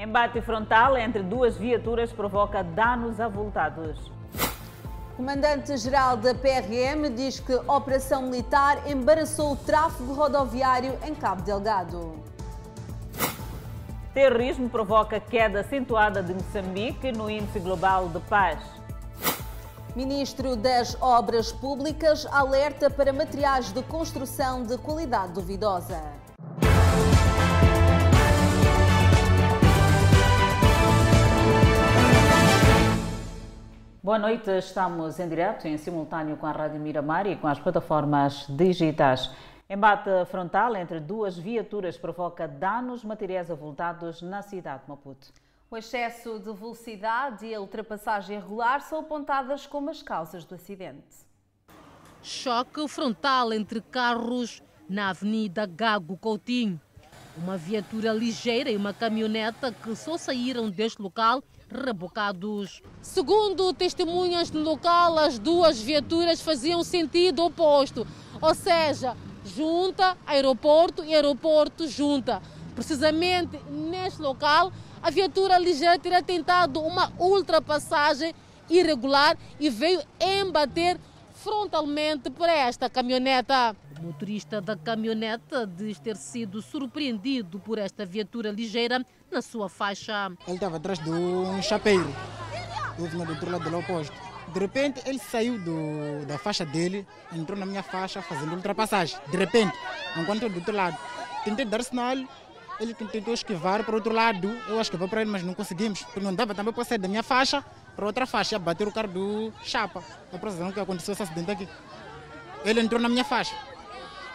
Embate frontal entre duas viaturas provoca danos avultados. Comandante-geral da PRM diz que a operação militar embaraçou o tráfego rodoviário em Cabo Delgado. Terrorismo provoca queda acentuada de Moçambique no Índice Global de Paz. Ministro das Obras Públicas alerta para materiais de construção de qualidade duvidosa. Boa noite, estamos em direto, em simultâneo com a Rádio Miramar e com as plataformas digitais. Embate frontal entre duas viaturas provoca danos materiais avultados na cidade de Maputo. O excesso de velocidade e a ultrapassagem irregular são apontadas como as causas do acidente. Choque frontal entre carros na Avenida Gago Coutinho. Uma viatura ligeira e uma caminhoneta que só saíram deste local rebocados. Segundo testemunhas no local, as duas viaturas faziam sentido oposto, ou seja, junta aeroporto e aeroporto junta. Precisamente neste local, a viatura ligeira teria tentado uma ultrapassagem irregular e veio embater frontalmente por esta caminhoneta. O motorista da caminhoneta diz ter sido surpreendido por esta viatura ligeira na sua faixa. Ele estava atrás de um chapeiro. Do outro lado do oposto. De repente, ele saiu do, da faixa dele, entrou na minha faixa fazendo ultrapassagem. De repente, enquanto eu do outro lado, tentei dar sinal, ele tentou esquivar para o outro lado. Eu esquivar para ele, mas não conseguimos. Porque não dava também para sair da minha faixa para outra faixa, bater o carro do chapa. É saber o que aconteceu esse acidente aqui. Ele entrou na minha faixa.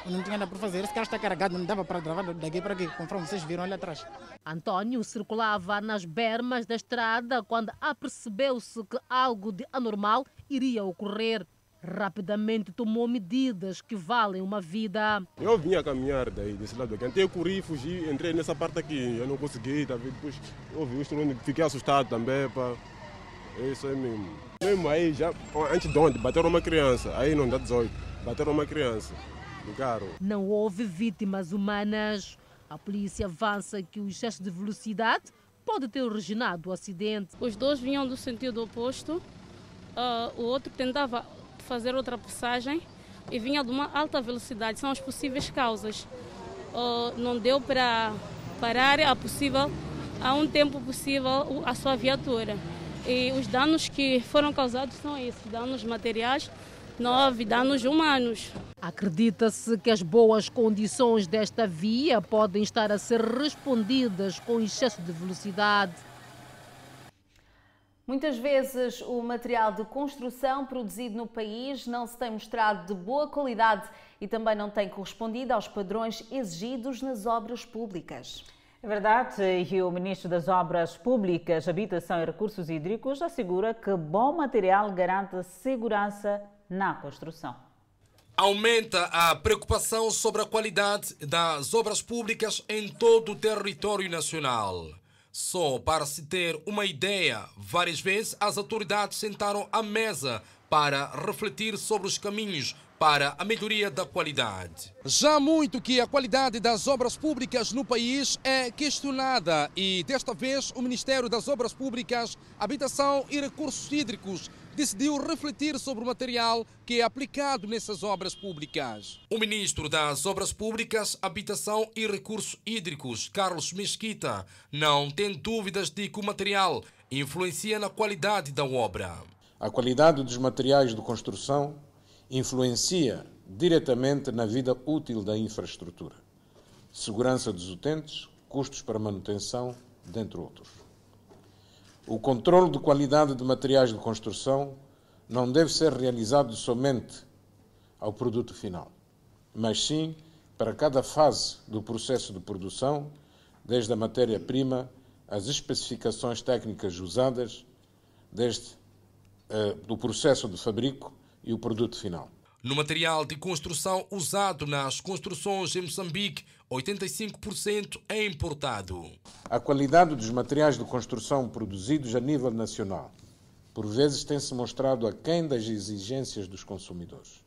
Eu não tinha nada para fazer. Esse carro está carregado, não dava para gravar daqui para aqui, conforme vocês viram ali atrás. Antônio circulava nas bermas da estrada quando apercebeu-se que algo de anormal iria ocorrer. Rapidamente tomou medidas que valem uma vida. Eu vinha a caminhar daí, desse lado aqui. Eu corri, fugi, entrei nessa parte aqui. Eu não consegui, tá depois eu vi o instrumento, fiquei assustado também. Pá. É isso aí mesmo. Mesmo aí, já, antes de onde, bateram uma criança. Aí não dá 18, bateram uma criança. Ligaram. Não houve vítimas humanas. A polícia avança que o excesso de velocidade pode ter originado o acidente. Os dois vinham do sentido oposto. Uh, o outro tentava fazer outra passagem e vinha de uma alta velocidade. São as possíveis causas. Uh, não deu para parar a possível, a um tempo possível a sua viatura. E os danos que foram causados são esses, danos materiais nove danos humanos. Acredita-se que as boas condições desta via podem estar a ser respondidas com excesso de velocidade. Muitas vezes o material de construção produzido no país não se tem mostrado de boa qualidade e também não tem correspondido aos padrões exigidos nas obras públicas. É verdade, e o Ministro das Obras Públicas, Habitação e Recursos Hídricos assegura que bom material garante segurança na construção. Aumenta a preocupação sobre a qualidade das obras públicas em todo o território nacional. Só para se ter uma ideia, várias vezes as autoridades sentaram à mesa para refletir sobre os caminhos para a melhoria da qualidade. Já muito que a qualidade das obras públicas no país é questionada e desta vez o Ministério das Obras Públicas, Habitação e Recursos Hídricos decidiu refletir sobre o material que é aplicado nessas obras públicas. O ministro das Obras Públicas, Habitação e Recursos Hídricos, Carlos Mesquita, não tem dúvidas de que o material influencia na qualidade da obra. A qualidade dos materiais de construção influencia diretamente na vida útil da infraestrutura, segurança dos utentes, custos para manutenção, dentre outros. O controle de qualidade de materiais de construção não deve ser realizado somente ao produto final, mas sim para cada fase do processo de produção, desde a matéria-prima às especificações técnicas usadas, desde uh, o processo de fabrico e o produto final. No material de construção usado nas construções em Moçambique, 85% é importado. A qualidade dos materiais de construção produzidos a nível nacional, por vezes, tem-se mostrado aquém das exigências dos consumidores.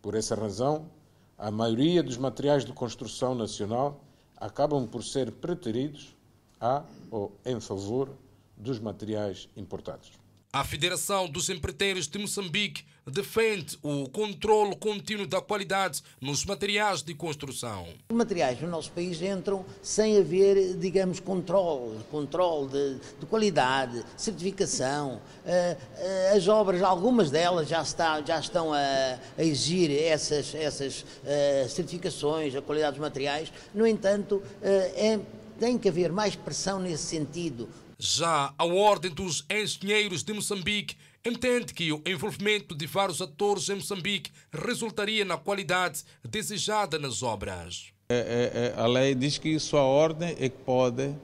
Por essa razão, a maioria dos materiais de construção nacional acabam por ser preteridos a ou em favor dos materiais importados. A Federação dos Empreiteiros de Moçambique defende o controle contínuo da qualidade nos materiais de construção. Os materiais no nosso país entram sem haver, digamos, controle, controle de, de qualidade, certificação. Uh, uh, as obras, algumas delas já, está, já estão a, a exigir essas, essas uh, certificações, a qualidade dos materiais. No entanto, é, tem que haver mais pressão nesse sentido. Já a Ordem dos Engenheiros de Moçambique entende que o envolvimento de vários atores em Moçambique resultaria na qualidade desejada nas obras. É, é, é a lei diz que só a Ordem é que pode,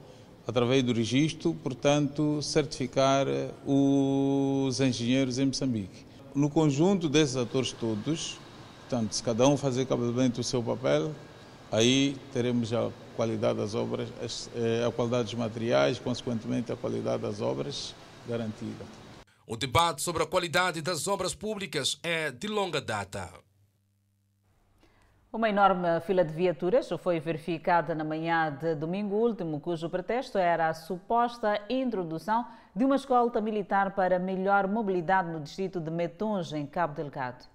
através do registro, portanto, certificar os engenheiros em Moçambique. No conjunto desses atores todos, portanto, se cada um fazer cabalmente o seu papel, aí teremos já qualidade das obras, eh, a qualidade dos materiais, consequentemente a qualidade das obras garantida. O debate sobre a qualidade das obras públicas é de longa data. Uma enorme fila de viaturas foi verificada na manhã de domingo último, cujo pretexto era a suposta introdução de uma escolta militar para melhor mobilidade no distrito de Metunge, em Cabo Delgado.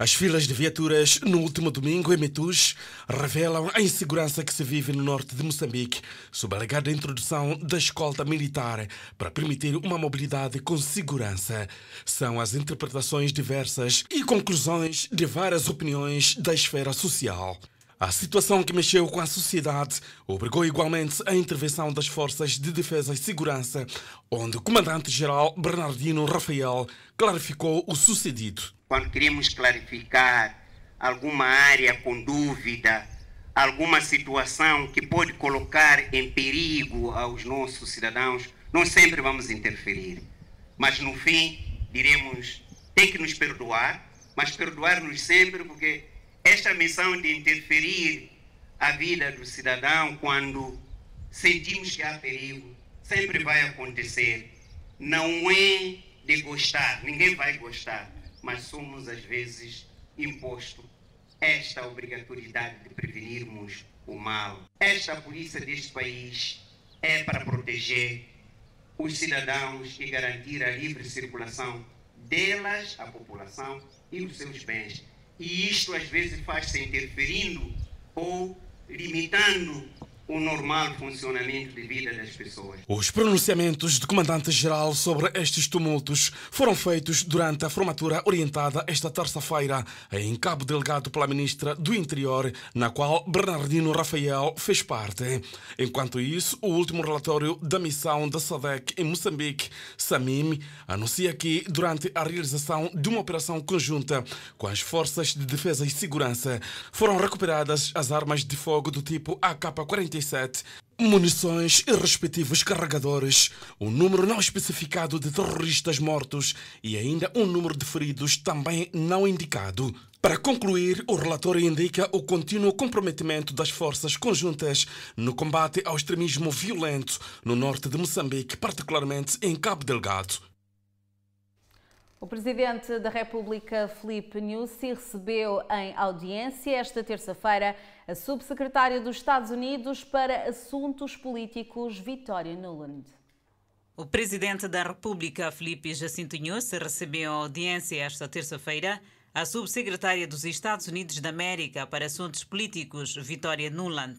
As filas de viaturas no último domingo em Metus revelam a insegurança que se vive no norte de Moçambique, sob a alegada introdução da escolta militar para permitir uma mobilidade com segurança. São as interpretações diversas e conclusões de várias opiniões da esfera social. A situação que mexeu com a sociedade obrigou igualmente a intervenção das Forças de Defesa e Segurança, onde o Comandante-Geral Bernardino Rafael clarificou o sucedido quando queremos clarificar alguma área com dúvida, alguma situação que pode colocar em perigo aos nossos cidadãos, nós sempre vamos interferir. Mas no fim, diremos, tem que nos perdoar, mas perdoar-nos sempre, porque esta missão de interferir a vida do cidadão quando sentimos que há perigo, sempre vai acontecer. Não é de gostar, ninguém vai gostar mas somos às vezes imposto esta obrigatoriedade de prevenirmos o mal. Esta polícia deste país é para proteger os cidadãos e garantir a livre circulação delas, a população e os seus bens. E isto às vezes faz-se interferindo ou limitando o normal funcionamento de vida das pessoas. Os pronunciamentos do comandante-geral sobre estes tumultos foram feitos durante a formatura orientada esta terça-feira em Cabo Delgado pela ministra do Interior, na qual Bernardino Rafael fez parte. Enquanto isso, o último relatório da missão da SADEC em Moçambique, SAMIM, anuncia que durante a realização de uma operação conjunta com as forças de defesa e segurança, foram recuperadas as armas de fogo do tipo AK-47 munições e respectivos carregadores, um número não especificado de terroristas mortos e ainda um número de feridos também não indicado. Para concluir, o relatório indica o contínuo comprometimento das forças conjuntas no combate ao extremismo violento no norte de Moçambique, particularmente em Cabo Delgado. O Presidente da República, Felipe Nyusi, recebeu em audiência esta terça-feira a Subsecretária dos Estados Unidos para Assuntos Políticos, Vitória Nuland. O Presidente da República, Felipe Jacinto Nyusi, recebeu em audiência esta terça-feira a Subsecretária dos Estados Unidos da América para Assuntos Políticos, Vitória Nuland.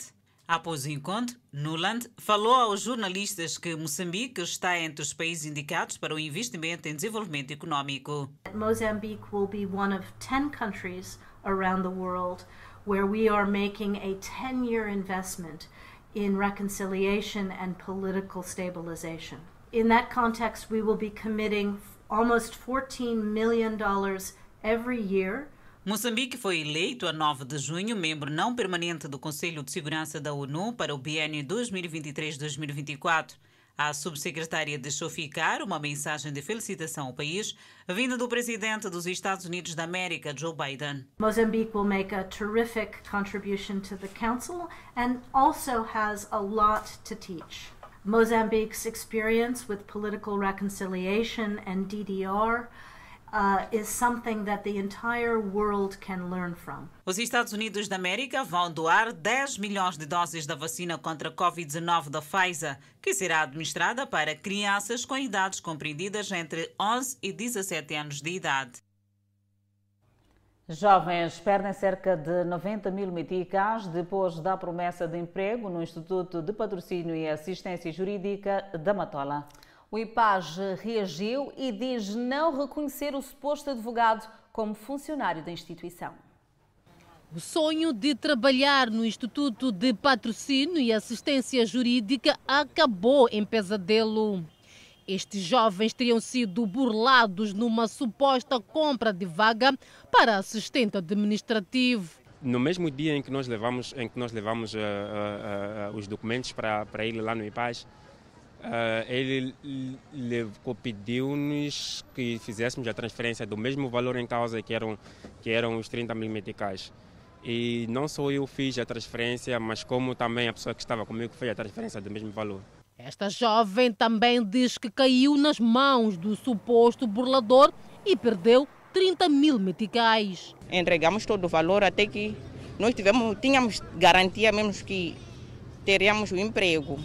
Após o encontro, Nuland falou aos jornalistas que Moçambique está entre os países indicados para o investimento em desenvolvimento econômico. Mozambique will be one of 10 countries around the world where we are making a 10-year investment in reconciliation and political stabilization. In that context, we will be committing almost 14 million dollars every year Moçambique foi eleito a 9 de junho membro não permanente do Conselho de Segurança da ONU para o biênio 2023-2024. A subsecretária deixou ficar uma mensagem de felicitação ao país, vinda do presidente dos Estados Unidos da América, Joe Biden. Mozambique will make a terrific contribution to the council and also has a lot to teach. Mozambique's experience with political reconciliation and DDR uh, is something that the entire world can learn from. Os Estados Unidos da América vão doar 10 milhões de doses da vacina contra a Covid-19 da Pfizer, que será administrada para crianças com idades compreendidas entre 11 e 17 anos de idade. Jovens perdem cerca de 90 mil meticais depois da promessa de emprego no Instituto de Patrocínio e Assistência Jurídica da Matola. O IPAG reagiu e diz não reconhecer o suposto advogado como funcionário da instituição. O sonho de trabalhar no Instituto de Patrocínio e Assistência Jurídica acabou em pesadelo. Estes jovens teriam sido burlados numa suposta compra de vaga para assistente administrativo. No mesmo dia em que nós levamos, em que nós levamos uh, uh, uh, os documentos para, para ele lá no IPAS, ele pediu-nos que fizéssemos a transferência do mesmo valor em causa que eram, que eram os 30 mil meticais. E não só eu fiz a transferência, mas como também a pessoa que estava comigo fez a transferência do mesmo valor. Esta jovem também diz que caiu nas mãos do suposto burlador e perdeu 30 mil meticais. Entregamos todo o valor até que nós tivemos, tínhamos garantia mesmo que teríamos o emprego.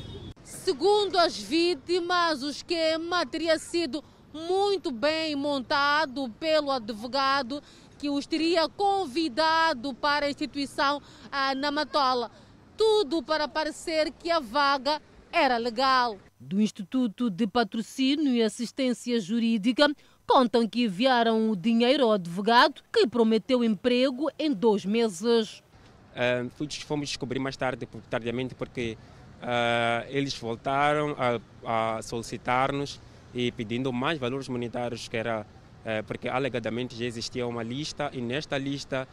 Segundo as vítimas, o esquema teria sido muito bem montado pelo advogado que os teria convidado para a instituição ah, na Matola. Tudo para parecer que a vaga era legal. Do Instituto de Patrocínio e Assistência Jurídica, contam que enviaram o dinheiro ao advogado que prometeu emprego em dois meses. Uh, fomos descobrir mais tarde, tardiamente, porque uh, eles voltaram a, a solicitar-nos e pedindo mais valores monetários, que era uh, porque alegadamente já existia uma lista e nesta lista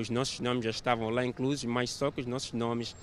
os nossos nomes já estavam lá inclusos, mas só que os nossos nomes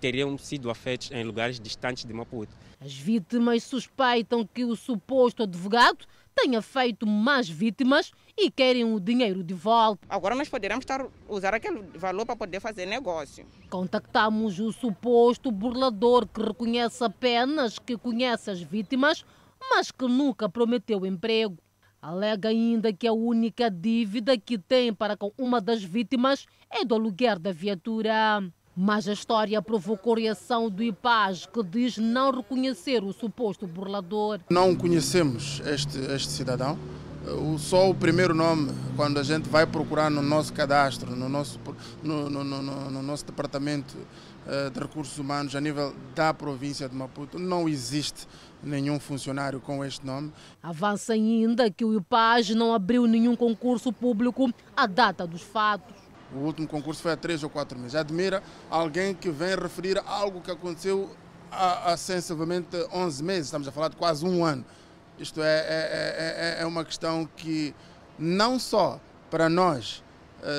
teriam sido afetos em lugares distantes de Maputo. As vítimas suspeitam que o suposto advogado tenha feito mais vítimas e querem o dinheiro de volta. Agora nós poderemos estar usar aquele valor para poder fazer negócio. Contactamos o suposto burlador que reconhece apenas que conhece as vítimas, mas que nunca prometeu emprego. Alega ainda que a única dívida que tem para com uma das vítimas é do aluguer da viatura. Mas a história provocou reação do IPAS, que diz não reconhecer o suposto burlador. Não conhecemos este, este cidadão. Só o primeiro nome, quando a gente vai procurar no nosso cadastro, no nosso, no, no, no, no nosso departamento uh, de recursos humanos a nível da província de Maputo, não existe nenhum funcionário com este nome. Avança ainda que o IPAS não abriu nenhum concurso público à data dos fatos. O último concurso foi há três ou quatro meses. Admira alguém que vem referir algo que aconteceu há, há sensivelmente 11 meses, estamos a falar de quase um ano. Isto é, é, é, é uma questão que não só para nós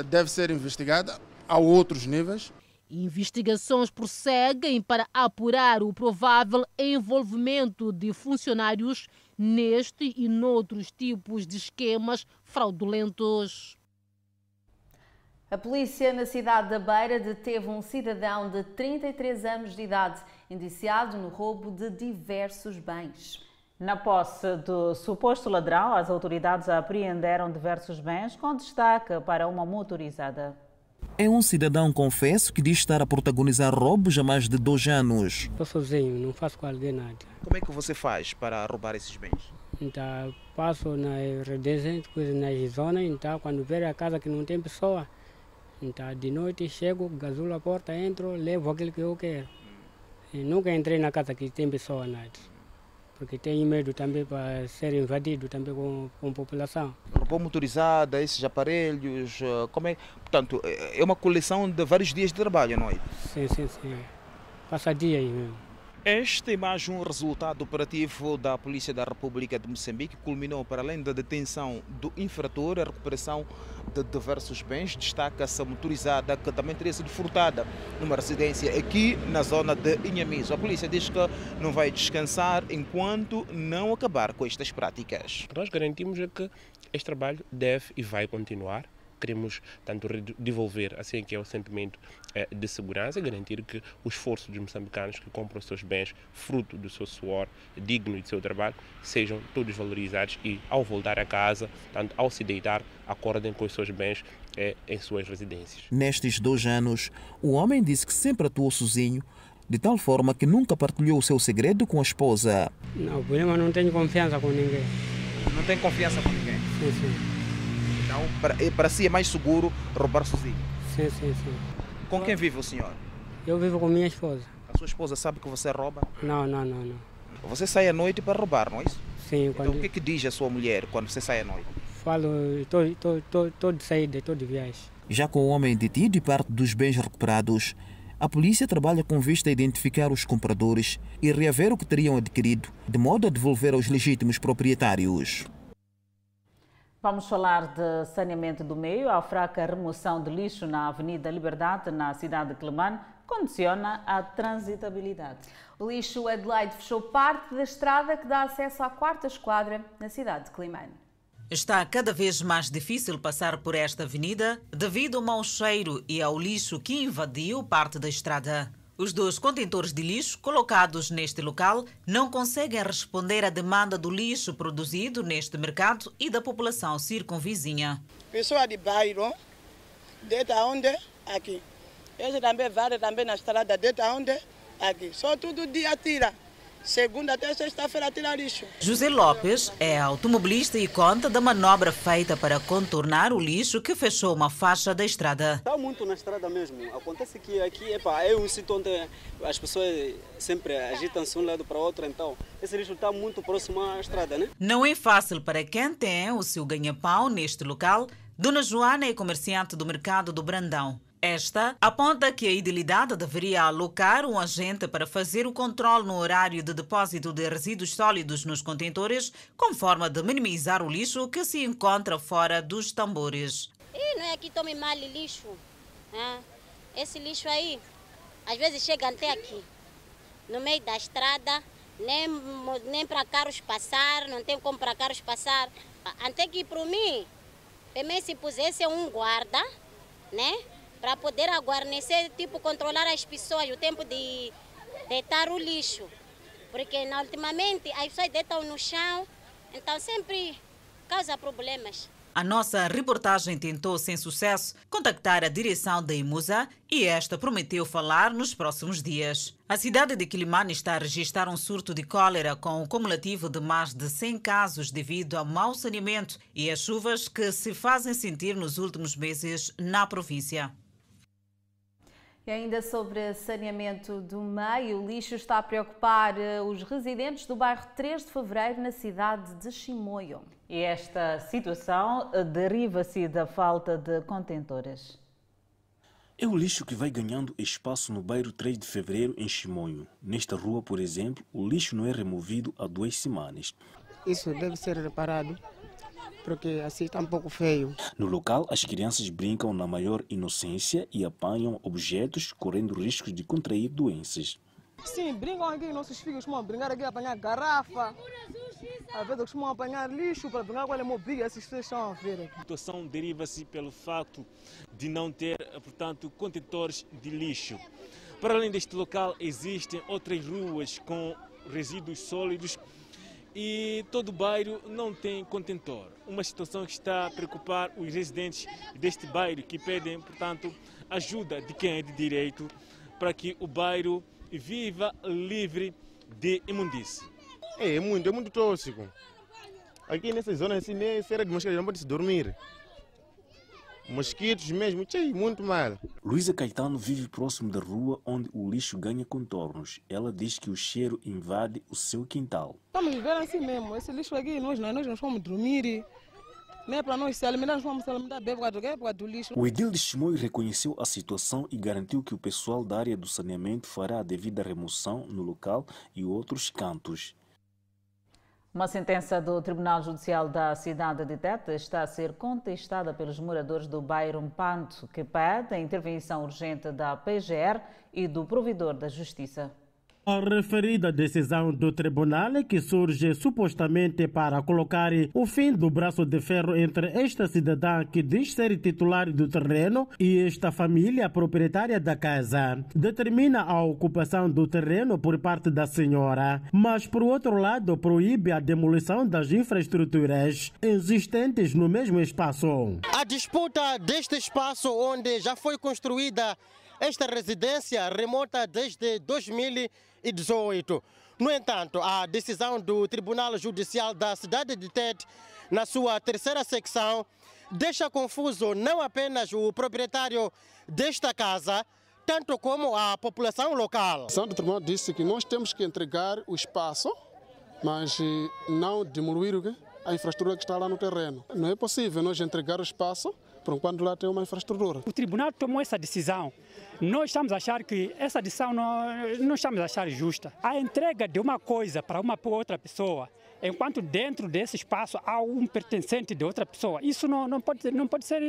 deve ser investigada, a outros níveis. Investigações prosseguem para apurar o provável envolvimento de funcionários neste e noutros tipos de esquemas fraudulentos. A polícia na cidade da Beira deteve um cidadão de 33 anos de idade, indiciado no roubo de diversos bens. Na posse do suposto ladrão, as autoridades apreenderam diversos bens, com destaque para uma motorizada. É um cidadão, confesso, que diz estar a protagonizar roubos há mais de dois anos. Estou sozinho, não faço quase nada. Como é que você faz para roubar esses bens? Então, passo nas redes, coisas nas zonas, então quando ver a casa que não tem pessoa, então, de noite chego, gasulo a porta, entro, levo aquilo que eu quero. E nunca entrei na casa que tem pessoa nada. Porque tenho medo também para ser invadido também com, com a população. Robô motorizada, esses aparelhos, eh, como é? Portanto, é uma coleção de vários dias de trabalho, não é? Sim, sim, sim. Passa dia aí mesmo. Este é mais um resultado operativo da Polícia da República de Moçambique, culminou para além da detenção do infrator, a recuperação de diversos bens. Destaca-se a motorizada que também teria sido furtada numa residência aqui na zona de Inhamiso. A polícia diz que não vai descansar enquanto não acabar com estas práticas. Nós garantimos que este trabalho deve e vai continuar queremos tanto devolver assim que é o sentimento eh, de segurança e garantir que o esforço dos moçambicanos que compram os seus bens fruto do seu suor digno do seu trabalho sejam todos valorizados e ao voltar a casa, tanto ao se deitar, acordem com os seus bens eh, em suas residências. Nestes dois anos, o homem disse que sempre atuou sozinho, de tal forma que nunca partilhou o seu segredo com a esposa. Não, o problema não tenho confiança com ninguém. Não tem confiança com ninguém? Sim, sim. Então, para, para si é mais seguro roubar sozinho? Sim, sim, sim. Com quem vive o senhor? Eu vivo com minha esposa. A sua esposa sabe que você rouba? Não, não, não, não. Você sai à noite para roubar, não é isso? Sim. Então o que, é que diz a sua mulher quando você sai à noite? Falo, estou de saída, estou de viagem. Já com o homem detido e parte dos bens recuperados, a polícia trabalha com vista a identificar os compradores e reaver o que teriam adquirido, de modo a devolver aos legítimos proprietários. Vamos falar de saneamento do meio. A fraca remoção de lixo na Avenida Liberdade, na cidade de Clemane, condiciona a transitabilidade. O lixo Adelaide fechou parte da estrada que dá acesso à quarta esquadra na cidade de Climane. Está cada vez mais difícil passar por esta avenida devido ao mau cheiro e ao lixo que invadiu parte da estrada. Os dois contentores de lixo colocados neste local não conseguem responder à demanda do lixo produzido neste mercado e da população circunvizinha. Pessoa de bairro, desde onde? Aqui. Esse também vale também na estrada, desde onde? Aqui. Só todo dia tira. Segunda até sexta-feira tira lixo. José Lopes é automobilista e conta da manobra feita para contornar o lixo que fechou uma faixa da estrada. Está muito na estrada mesmo. Acontece que aqui epa, é um sítio onde as pessoas sempre agitam-se um lado para o outro, então esse lixo está muito próximo à estrada, né? Não é fácil para quem tem o seu ganha-pão neste local. Dona Joana é comerciante do mercado do Brandão. Esta aponta que a idilidade deveria alocar um agente para fazer o controle no horário de depósito de resíduos sólidos nos contentores, com forma de minimizar o lixo que se encontra fora dos tambores. E não é que tome mal lixo. Né? Esse lixo aí, às vezes chega até aqui, no meio da estrada, nem, nem para carros passar, não tem como para carros passar. Até que para mim, também se pusesse um guarda, né? Para poder aguarnecer, tipo, controlar as pessoas, o tempo de deitar o lixo. Porque na, ultimamente as pessoas deitam no chão, então sempre causa problemas. A nossa reportagem tentou, sem sucesso, contactar a direção da Imusa e esta prometeu falar nos próximos dias. A cidade de Quilimane está a registrar um surto de cólera com um cumulativo de mais de 100 casos devido ao mau saneamento e às chuvas que se fazem sentir nos últimos meses na província. E ainda sobre saneamento do meio, o lixo está a preocupar eh, os residentes do bairro 3 de Fevereiro, na cidade de Chimoio. E esta situação eh, deriva-se da falta de contentores. É o lixo que vai ganhando espaço no bairro 3 de Fevereiro, em Chimoio. Nesta rua, por exemplo, o lixo não é removido há duas semanas. Isso deve ser reparado porque assim está um pouco feio. No local, as crianças brincam na maior inocência e apanham objetos, correndo riscos de contrair doenças. Sim, brincam aqui, nossos filhos costumam brincar aqui, apanhar garrafa. Às vezes costumam apanhar lixo para brincar com a mobília, essas pessoas estão a ver aqui. A situação deriva-se pelo fato de não ter, portanto, contentores de lixo. Para além deste local, existem outras ruas com resíduos sólidos e todo o bairro não tem contentor. Uma situação que está a preocupar os residentes deste bairro que pedem, portanto, ajuda de quem é de direito para que o bairro viva livre de imundície. É, é muito, é muito tóxico. Aqui nessa zona assim, nem será de mosquitos, não pode se dormir. Mosquitos mesmo, tchê, muito mal. Luísa Caetano vive próximo da rua onde o lixo ganha contornos. Ela diz que o cheiro invade o seu quintal. Estamos vivendo assim mesmo. Esse lixo aqui, nós, nós não vamos dormir. Nem é para nós se alimentar, nós vamos se alimentar bem por causa do lixo. O edil de Chimoio reconheceu a situação e garantiu que o pessoal da área do saneamento fará a devida remoção no local e outros cantos. Uma sentença do Tribunal Judicial da cidade de Tete está a ser contestada pelos moradores do bairro Panto, que pede a intervenção urgente da PGR e do provedor da Justiça. A referida decisão do tribunal que surge supostamente para colocar o fim do braço de ferro entre esta cidadã que diz ser titular do terreno e esta família proprietária da casa determina a ocupação do terreno por parte da senhora, mas por outro lado proíbe a demolição das infraestruturas existentes no mesmo espaço. A disputa deste espaço onde já foi construída esta residência remonta desde 2018. No entanto, a decisão do Tribunal Judicial da cidade de Tete, na sua terceira secção, deixa confuso não apenas o proprietário desta casa, tanto como a população local. A decisão do tribunal disse que nós temos que entregar o espaço, mas não demolir a infraestrutura que está lá no terreno. Não é possível nós entregar o espaço por enquanto lá tem uma infraestrutura. O tribunal tomou essa decisão. Nós estamos a achar que essa decisão não, não estamos a achar justa. A entrega de uma coisa para uma outra pessoa enquanto dentro desse espaço há um pertencente de outra pessoa. Isso não, não, pode, não pode ser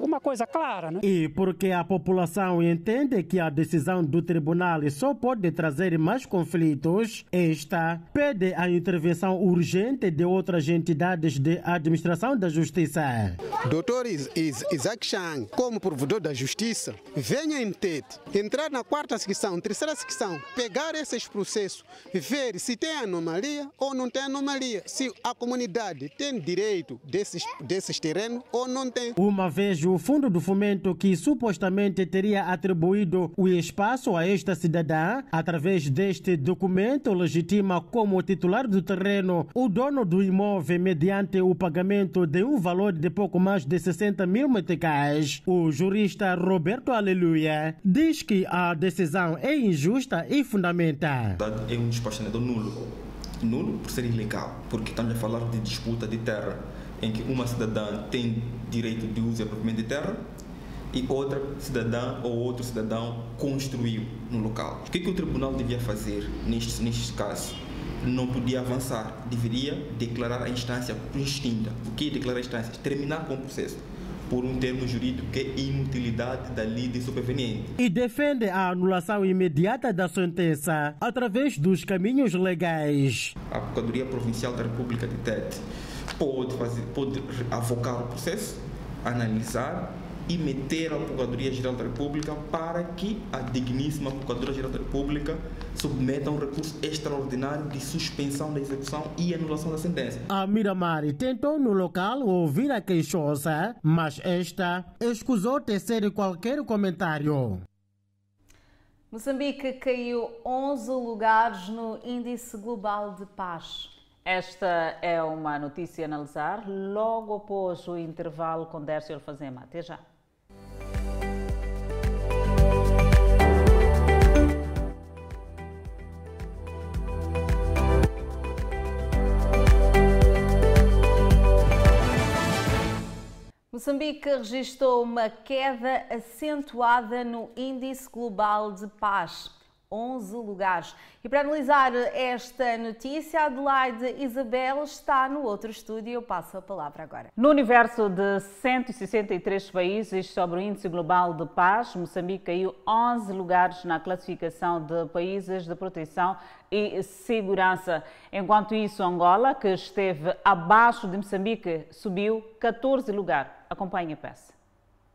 uma coisa clara. Né? E porque a população entende que a decisão do tribunal só pode trazer mais conflitos, esta pede a intervenção urgente de outras entidades de administração da justiça. Doutor Isaac Chang, como provedor da justiça, venha em Tete, entrar na quarta secção, terceira secção, pegar esses processos, ver se tem anomalia ou não tem anomalia, se a comunidade tem direito desses, desses terrenos ou não tem. Uma vez o Fundo do Fomento, que supostamente teria atribuído o espaço a esta cidadã, através deste documento, legitima como titular do terreno o dono do imóvel mediante o pagamento de um valor de pouco mais de 60 mil meticais. O jurista Roberto Aleluia diz que a decisão é injusta e fundamental. É um despachamento nulo nulo por ser ilegal, porque estamos a falar de disputa de terra, em que uma cidadã tem direito de uso e aproveitamento de terra e outra cidadã ou outro cidadão construiu no local. O que, que o tribunal devia fazer neste, neste caso? Não podia avançar, deveria declarar a instância extinta. O que é declarar a instância? Terminar com o processo por um termo jurídico que é inutilidade da lide superveniente. E defende a anulação imediata da sentença através dos caminhos legais. A Procuradoria Provincial da República de Tete pode, fazer, pode avocar o processo, analisar e meter a Procuradoria-Geral da República para que a digníssima Procuradoria-Geral da República submeta um recurso extraordinário de suspensão da execução e anulação da sentença. A Miramari tentou no local ouvir a queixosa, mas esta escusou tecer qualquer comentário. Moçambique caiu 11 lugares no Índice Global de Paz. Esta é uma notícia a analisar logo após o intervalo com Dércio Alfazema. Até já. Moçambique registrou uma queda acentuada no Índice Global de Paz. 11 lugares. E para analisar esta notícia, Adelaide Isabel está no outro estúdio. Eu passo a palavra agora. No universo de 163 países sobre o Índice Global de Paz, Moçambique caiu 11 lugares na classificação de países de proteção e segurança. Enquanto isso, Angola, que esteve abaixo de Moçambique, subiu 14 lugares. Acompanhe a peça.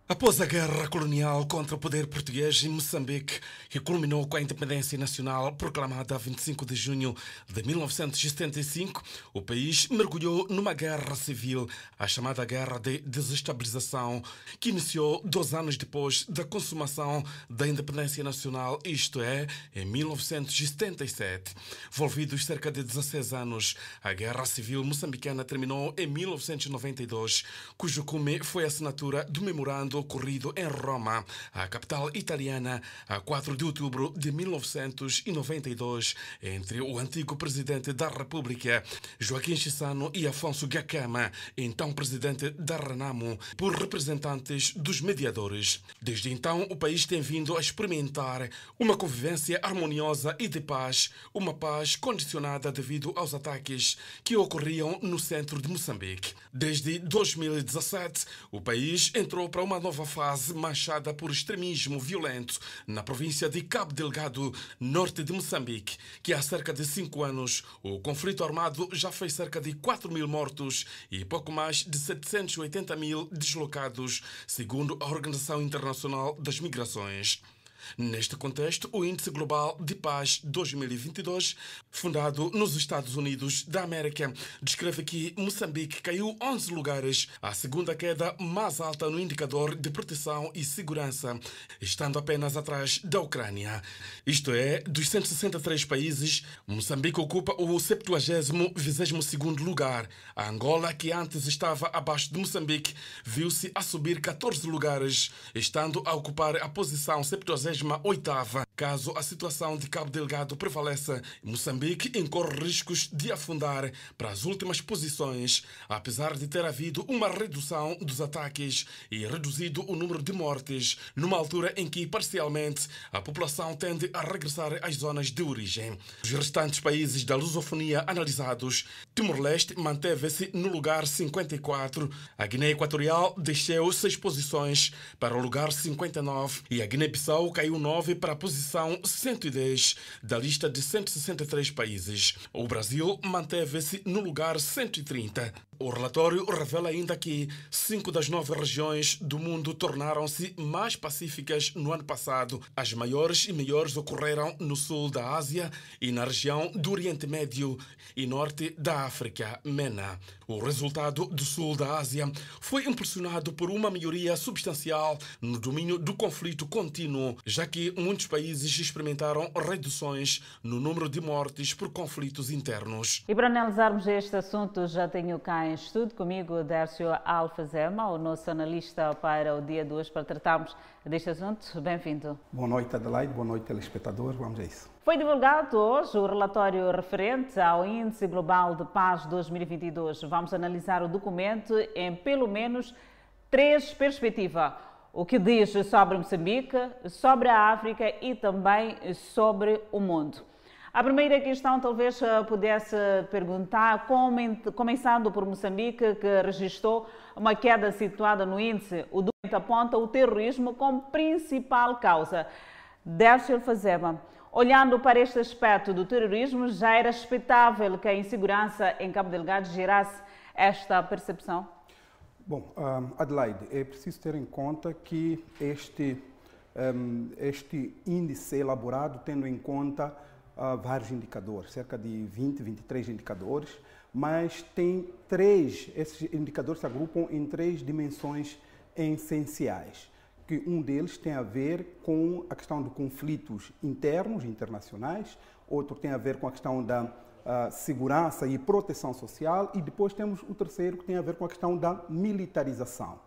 Após a guerra colonial contra o poder português em Moçambique, que culminou com a independência nacional proclamada a 25 de junho de 1975, o país mergulhou numa guerra civil, a chamada Guerra de Desestabilização, que iniciou dois anos depois da consumação da independência nacional, isto é, em 1977. Envolvidos cerca de 16 anos, a Guerra Civil moçambicana terminou em 1992, cujo cume foi a assinatura do memorando ocorrido em Roma, a capital italiana, a 4 de outubro de 1992, entre o antigo presidente da República, Joaquim Chissano, e Afonso Gacama, então presidente da Renamo, por representantes dos mediadores. Desde então, o país tem vindo a experimentar uma convivência harmoniosa e de paz, uma paz condicionada devido aos ataques que ocorriam no centro de Moçambique. Desde 2017, o país entrou para uma nova fase manchada por extremismo violento na província de Cabo Delgado, norte de Moçambique, que há cerca de cinco anos o conflito armado já fez cerca de 4 mil mortos e pouco mais de 780 mil deslocados, segundo a Organização Internacional das Migrações. Neste contexto, o Índice Global de Paz 2022, fundado nos Estados Unidos da América, descreve que Moçambique caiu 11 lugares, a segunda queda mais alta no indicador de proteção e segurança, estando apenas atrás da Ucrânia. Isto é, dos 163 países, Moçambique ocupa o 70-22 lugar. A Angola, que antes estava abaixo de Moçambique, viu-se a subir 14 lugares, estando a ocupar a posição 70 oitava. Caso a situação de Cabo Delgado prevaleça, Moçambique incorre riscos de afundar para as últimas posições, apesar de ter havido uma redução dos ataques e reduzido o número de mortes, numa altura em que, parcialmente, a população tende a regressar às zonas de origem. Os restantes países da lusofonia analisados, Timor-Leste manteve-se no lugar 54, a Guiné Equatorial desceu seis posições para o lugar 59 e a Guiné-Bissau caiu 9 para a posição 110 da lista de 163 países. O Brasil manteve-se no lugar 130. O relatório revela ainda que cinco das nove regiões do mundo tornaram-se mais pacíficas no ano passado. As maiores e melhores ocorreram no sul da Ásia e na região do Oriente Médio e norte da África, MENA. O resultado do sul da Ásia foi impulsionado por uma maioria substancial no domínio do conflito contínuo, já que muitos países experimentaram reduções no número de mortes por conflitos internos. E para analisarmos este assunto, já tenho cá em estudo comigo Dércio Alfazema, o nosso analista para o dia de hoje, para tratarmos deste assunto. Bem-vindo. Boa noite, Adelaide. Boa noite, telespectadores. Vamos a isso. Foi divulgado hoje o relatório referente ao Índice Global de Paz 2022. Vamos analisar o documento em pelo menos três perspectivas. O que diz sobre Moçambique, sobre a África e também sobre o mundo. A primeira questão talvez pudesse perguntar, começando por Moçambique, que registrou uma queda situada no índice. O documento aponta o terrorismo como principal causa. Fazema, olhando para este aspecto do terrorismo, já era expectável que a insegurança em Cabo Delgado gerasse esta percepção? Bom, Adelaide, é preciso ter em conta que este, este índice é elaborado tendo em conta uh, vários indicadores, cerca de 20, 23 indicadores, mas tem três, esses indicadores se agrupam em três dimensões essenciais, que um deles tem a ver com a questão de conflitos internos, internacionais, outro tem a ver com a questão da segurança e proteção social, e depois temos o terceiro que tem a ver com a questão da militarização.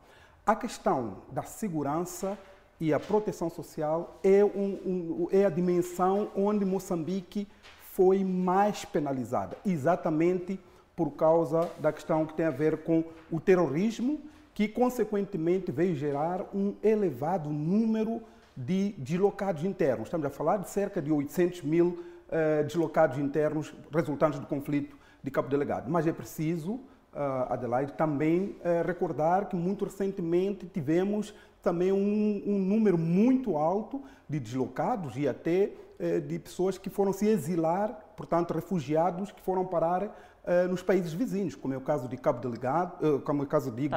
A questão da segurança e a proteção social é, um, um, é a dimensão onde Moçambique foi mais penalizada, exatamente por causa da questão que tem a ver com o terrorismo, que consequentemente veio gerar um elevado número de deslocados internos. Estamos a falar de cerca de 800 mil uh, deslocados internos resultantes do conflito de Cabo Delegado. Mas é preciso, uh, Adelaide, também uh, recordar que muito recentemente tivemos também um, um, número muito alto de deslocados e até eh, de pessoas que foram se exilar, portanto, refugiados que foram parar nos países vizinhos, como é o caso de Cabo Delegado, como é o caso, digo,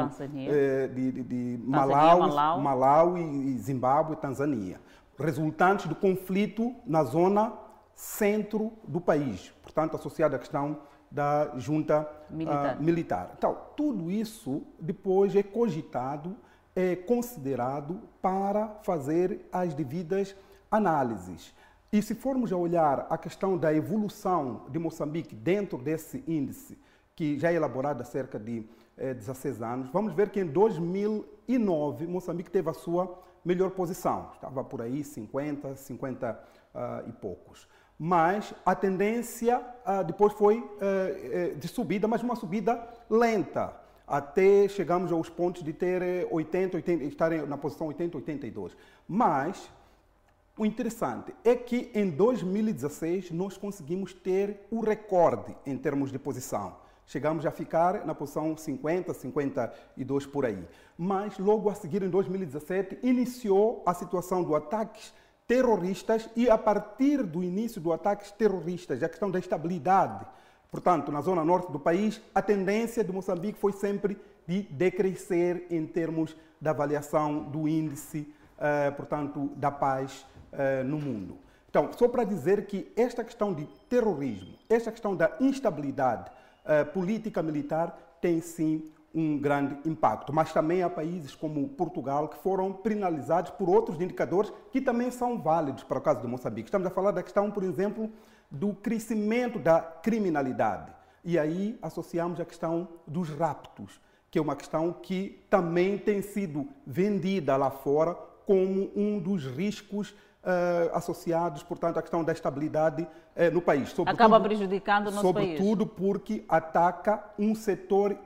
de, de, de Malau, Malau. E, e Zimbábue e Tanzânia, resultantes do conflito na zona centro do país, portanto, associado à questão da junta militar. Uh, militar. Então, tudo isso depois é cogitado é considerado para fazer as devidas análises. E se formos a olhar a questão da evolução de Moçambique dentro desse índice, que já é elaborado há cerca de eh, 16 anos, vamos ver que em 2009 Moçambique teve a sua melhor posição. Estava por aí 50, 50 uh, e poucos. Mas a tendência uh, depois foi uh, de subida, mas uma subida lenta até chegamos aos pontos de ter 80, 80 estar na posição 80, 82. Mas o interessante é que em 2016 nós conseguimos ter o recorde em termos de posição. chegamos a ficar na posição 50, 52 por aí. Mas logo a seguir, em 2017, iniciou a situação do ataques terroristas e a partir do início do ataques terroristas, a questão da estabilidade, portanto, na zona norte do país, a tendência de Moçambique foi sempre de decrescer em termos da avaliação do índice, uh, portanto, da paz uh, no mundo. Então, só para dizer que esta questão de terrorismo, esta questão da instabilidade uh, política militar tem sim um grande impacto. Mas também há países como Portugal que foram penalizados por outros indicadores que também são válidos para o caso de Moçambique. Estamos a falar da questão, por exemplo, do crescimento da criminalidade. E aí associamos a questão dos raptos, que é uma questão que também tem sido vendida lá fora como um dos riscos uh, associados, portanto, à questão da estabilidade uh, no país. Sobretudo, Acaba prejudicando o nosso sobretudo país. Sobretudo porque ataca um setor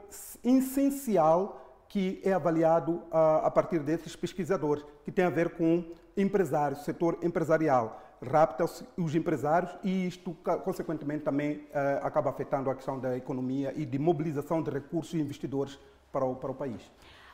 essencial que é avaliado uh, a partir desses pesquisadores, que tem a ver com empresários, setor empresarial. Rapta os empresários e isto, consequentemente, também uh, acaba afetando a questão da economia e de mobilização de recursos e investidores para o, para o país.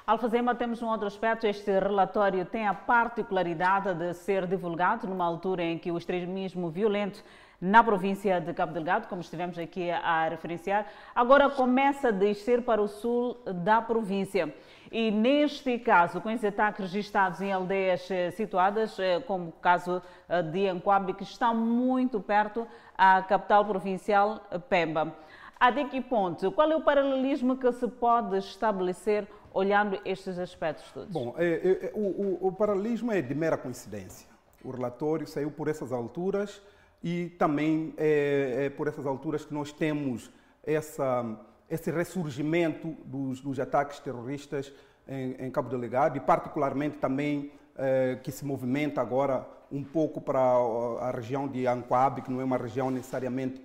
Alfazema, temos um outro aspecto. Este relatório tem a particularidade de ser divulgado numa altura em que o extremismo violento na província de Cabo Delgado, como estivemos aqui a referenciar, agora começa a descer para o sul da província. E neste caso, com os ataques registrados em aldeias eh, situadas, eh, como o caso eh, de Anquabe, que está muito perto à capital provincial, Pemba. Até que ponto? Qual é o paralelismo que se pode estabelecer olhando estes aspectos todos? Bom, é, é, é, o, o, paralelismo é de mera coincidência. O relatório saiu por essas alturas e também é, é por essas alturas que nós temos essa, esse ressurgimento dos, dos ataques terroristas em, em, Cabo Delegado e particularmente também é, que se movimenta agora um pouco para a, região de Ancoab, que não é uma região necessariamente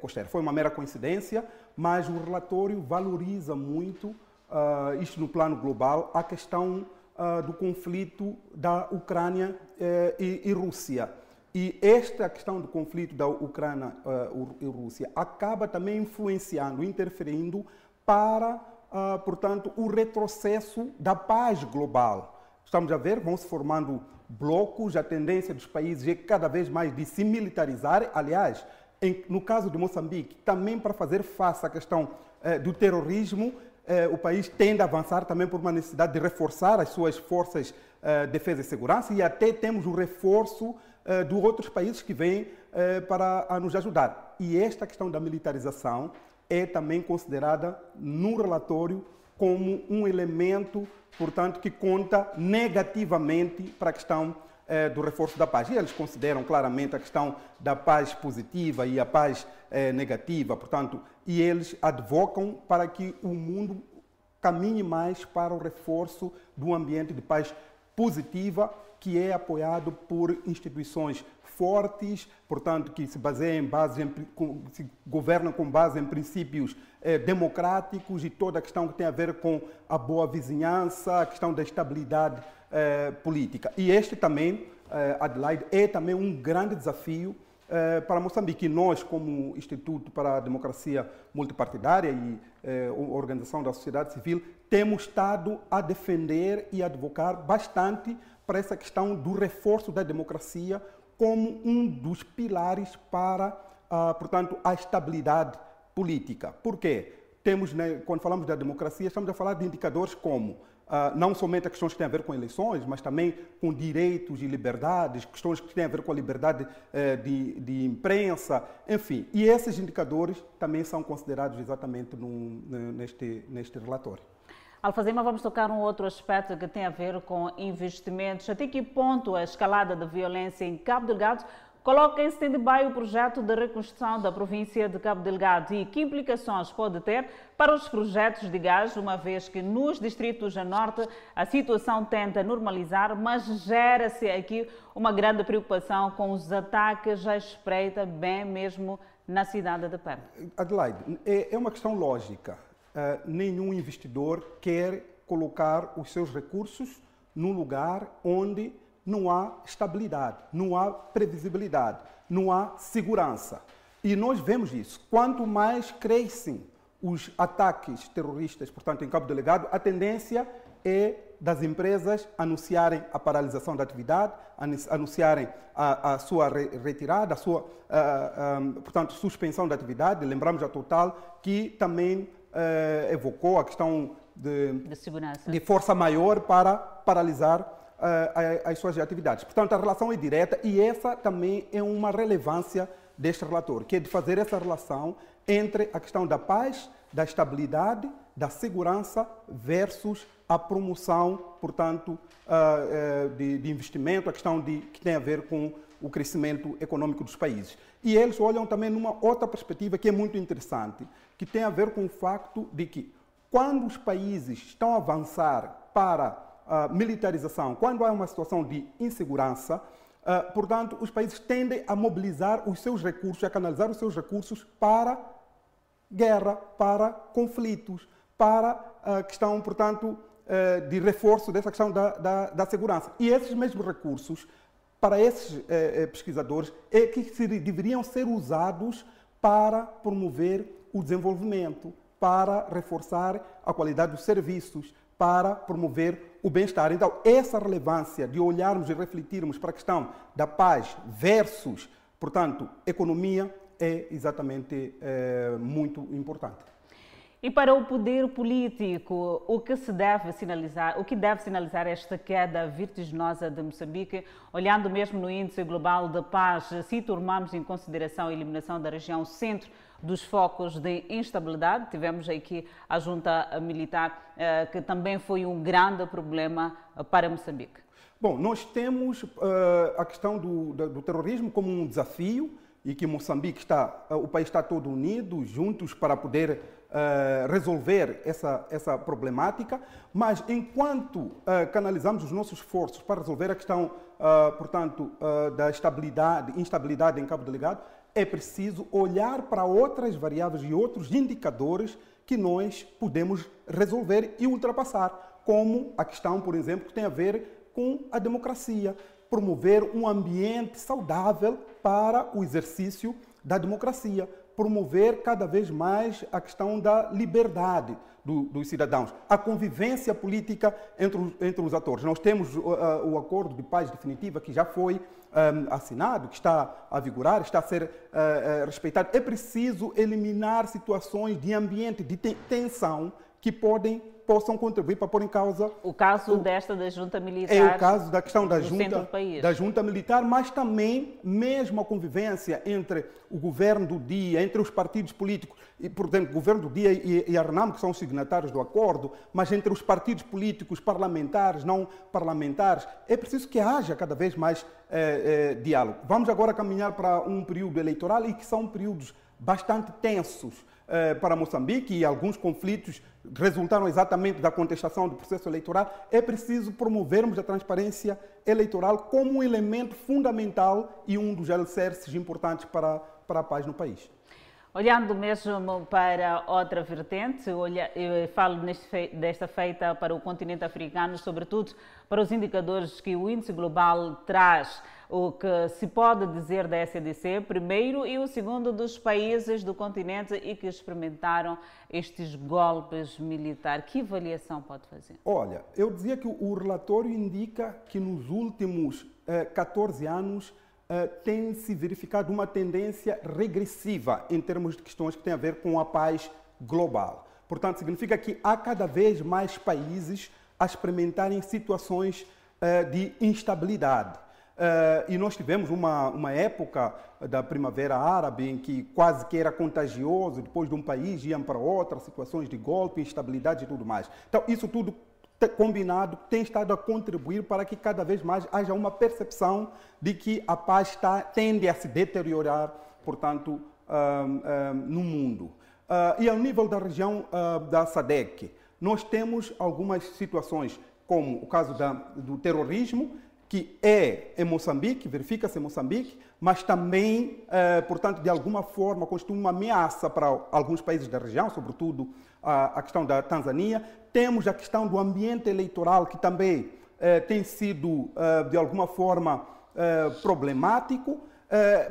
costeira. Foi uma mera coincidência, mas o relatório valoriza muito uh, isto no plano global, a questão uh, do conflito da Ucrânia uh, e, e, Rússia. E esta questão do conflito da Ucrânia e Rússia acaba também influenciando, interferindo para, portanto, o retrocesso da paz global. Estamos a ver, vão se formando blocos, a tendência dos países é cada vez mais de se militarizar. Aliás, em, no caso de Moçambique, também para fazer face à questão eh, do terrorismo, o país tende a avançar também por uma necessidade de reforçar as suas forças de defesa e segurança e até temos o reforço eh, de outros países que vêm para nos ajudar. E esta questão da militarização é também considerada no relatório como um elemento, portanto, que conta negativamente para a questão do reforço da paz. E eles consideram claramente a questão da paz positiva e a paz negativa, portanto, e eles advocam para que o mundo caminhe mais para o reforço do ambiente de paz positiva que é apoiado por instituições fortes, portanto, que se baseiam em base, em, se governam com base em princípios eh, democráticos e toda a questão que tem a ver com a boa vizinhança, a questão da estabilidade eh, política. E este também, eh, Adelaide, é também um grande desafio eh, para Moçambique. Nós, como Instituto para a Democracia Multipartidária e eh, Organização da Sociedade Civil, temos estado a defender e advocar bastante para essa questão do reforço da democracia como um dos pilares para, ah, portanto, a estabilidade política. Por quê? Temos, né, quando falamos da democracia, estamos a falar de indicadores como Uh, não somente a questões que têm a ver com eleições, mas também com direitos e liberdades, questões que têm a ver com a liberdade uh, de, de, imprensa, enfim. E esses indicadores também são considerados exatamente num, neste, neste relatório. Alfazema, vamos tocar um outro aspecto que tem a ver com investimentos. Até que ponto a escalada da violência em Cabo Delgado coloca em stand-by o projeto de reconstrução da província de Cabo Delgado e que implicações pode ter para os projetos de gás, uma vez que nos distritos a norte a situação tenta normalizar, mas gera-se aqui uma grande preocupação com os ataques à espreita, bem mesmo na cidade de Pemba. Adelaide, é, é uma questão lógica. Uh, nenhum investidor quer colocar os seus recursos num lugar onde não há estabilidade, não há previsibilidade, não há segurança. E nós vemos isso. Quanto mais crescem os ataques terroristas, portanto, em Cabo Delegado, a tendência é das empresas anunciarem a paralisação da atividade, anunciarem a, a sua retirada, a sua, portanto, suspensão da atividade. Lembramos a Total que também uh, evocou a questão de, de, de, força maior para paralisar as suas atividades. Portanto, a relação é direta e essa também é uma relevância deste relator, que é de fazer essa relação entre a questão da paz, da estabilidade, da segurança versus a promoção, portanto, de, de, investimento, a questão de, que tem a ver com o crescimento econômico dos países. E eles olham também numa outra perspectiva que é muito interessante, que tem a ver com o facto de que quando os países estão a avançar para militarização, quando há uma situação de insegurança, uh, portanto, os países tendem a mobilizar os seus recursos, a canalizar os seus recursos para guerra, para conflitos, para a questão, portanto, uh, de reforço dessa questão da, da, da, segurança. E esses mesmos recursos, para esses uh, pesquisadores, é que se, deveriam ser usados para promover o desenvolvimento, para reforçar a qualidade dos serviços, para promover o bem-estar. Então, essa relevância de olharmos e refletirmos para a questão da paz versus, portanto, economia, é exatamente é, muito importante. E para o poder político, o que se deve sinalizar, o que deve sinalizar esta queda vertiginosa de Moçambique, olhando mesmo no índice global de paz, se tomarmos em consideração a eliminação da região centro dos focos de instabilidade. Tivemos aqui a junta militar, eh, que também foi um grande problema para Moçambique. Bom, nós temos uh, a questão do, do, terrorismo como um desafio e que Moçambique está, uh, o país está todo unido, juntos para poder uh, resolver essa, essa problemática, mas enquanto canalizamos os nossos esforços para resolver a questão, portanto, da estabilidade, instabilidade em Cabo Delegado, é preciso olhar para outras variáveis e outros indicadores que nós podemos resolver e ultrapassar, como a questão, por exemplo, que tem a ver com a democracia, promover um ambiente saudável para o exercício da democracia, promover cada vez mais a questão da liberdade do, dos cidadãos, a convivência política entre os, entre os atores. Nós temos uh, uh, o acordo de paz definitiva que já foi um, assinado, que está a vigorar, está a ser uh, uh, respeitado. É preciso eliminar situações de ambiente de tensão que podem possam contribuir para pôr em causa o caso o, desta da junta militar é o caso da questão da junta da junta militar mas também mesmo a convivência entre o governo do dia entre os partidos políticos e portanto o governo do dia e, e a Renam que são os signatários do acordo mas entre os partidos políticos parlamentares não parlamentares é preciso que haja cada vez mais eh, eh, diálogo. Vamos agora caminhar para um período eleitoral e que são períodos bastante tensos eh, para Moçambique e alguns conflitos resultaram exatamente da contestação do processo eleitoral, é preciso promovermos a transparência eleitoral como um elemento fundamental e um dos alicerces importantes para, para a paz no país. Olhando mesmo para outra vertente, olha, eu falo neste, desta feita para o continente africano, sobretudo para os indicadores que o índice global traz, o que se pode dizer da SDC, primeiro e o segundo dos países do continente e que experimentaram estes golpes militares. Que avaliação pode fazer? Olha, eu dizia que o relatório indica que nos últimos eh, 14 anos uh, tem se verificado uma tendência regressiva em termos de questões que têm a ver com a paz global. Portanto, significa que há cada vez mais países a experimentarem situações uh, de instabilidade. Uh, e nós tivemos uma, uma época da Primavera Árabe em que quase que era contagioso, depois de um país iam para outra, situações de golpe, instabilidade e tudo mais. Então, isso tudo combinado tem estado a contribuir para que cada vez mais haja uma percepção de que a paz está, tende a se deteriorar, portanto, um, um, no mundo. Uh, e ao nível da região uh, da SADEC, nós temos algumas situações, como o caso da, do terrorismo, que é em Moçambique, verifica-se em Moçambique, mas também, uh, portanto, de alguma forma constitui uma ameaça para alguns países da região, sobretudo a, a questão da Tanzânia, temos a questão do ambiente eleitoral, que também eh, tem sido, eh, de alguma forma, eh, problemático.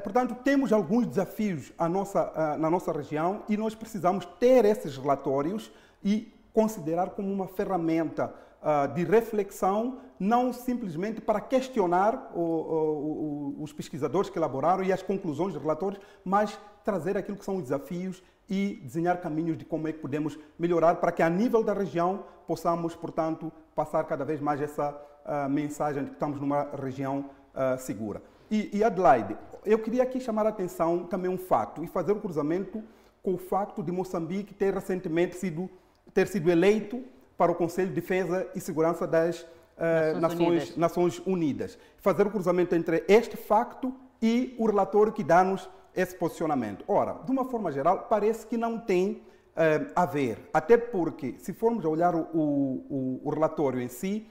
Portanto, temos alguns desafios nossa, na nossa região e nós precisamos ter esses relatórios e considerar como uma ferramenta uh, de reflexão, não simplesmente para questionar o, o, o, os pesquisadores que elaboraram e as conclusões dos relatórios, mas trazer aquilo que são os desafios e desenhar caminhos de como é que podemos melhorar para que a nível da região possamos, portanto, passar cada vez mais essa uh, mensagem de que estamos numa região uh, segura. E, e, Adelaide, eu queria aqui chamar a atenção também um fato e fazer um cruzamento com o facto de Moçambique ter recentemente sido, ter sido eleito para o Conselho de Defesa e Segurança das Nações, Nações, Unidas. Nações Unidas. Fazer o cruzamento entre este facto e o relatório que dá-nos esse posicionamento. Ora, de uma forma geral, parece que não tem uh, a ver, até porque, se formos olhar o, o, o relatório em si,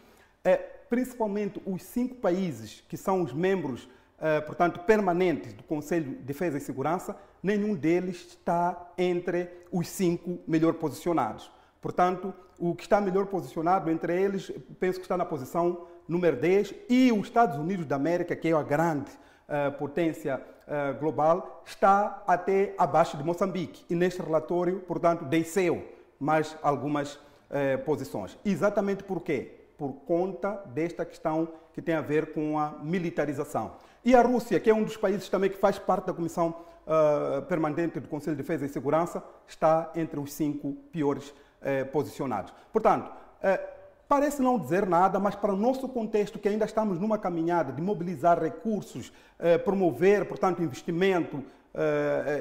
uh, principalmente os cinco países que são os membros, uh, portanto, permanentes do Conselho de Defesa e Segurança, nenhum deles está entre os cinco melhor posicionados. Portanto, o que está melhor posicionado entre eles, penso que está na posição número 10, e os Estados Unidos da América, que é a grande uh, potência uh, global, está até abaixo de Moçambique. E neste relatório, portanto, desceu mais algumas uh, posições. Exatamente por quê? Por conta desta questão que tem a ver com a militarização. E a Rússia, que é um dos países também que faz parte da Comissão Permanente do Conselho de Defesa e Segurança, está entre os cinco piores posicionados. Portanto, Parece não dizer nada, mas para o nosso contexto, que ainda estamos numa caminhada de mobilizar recursos, eh, promover, portanto, investimento, eh,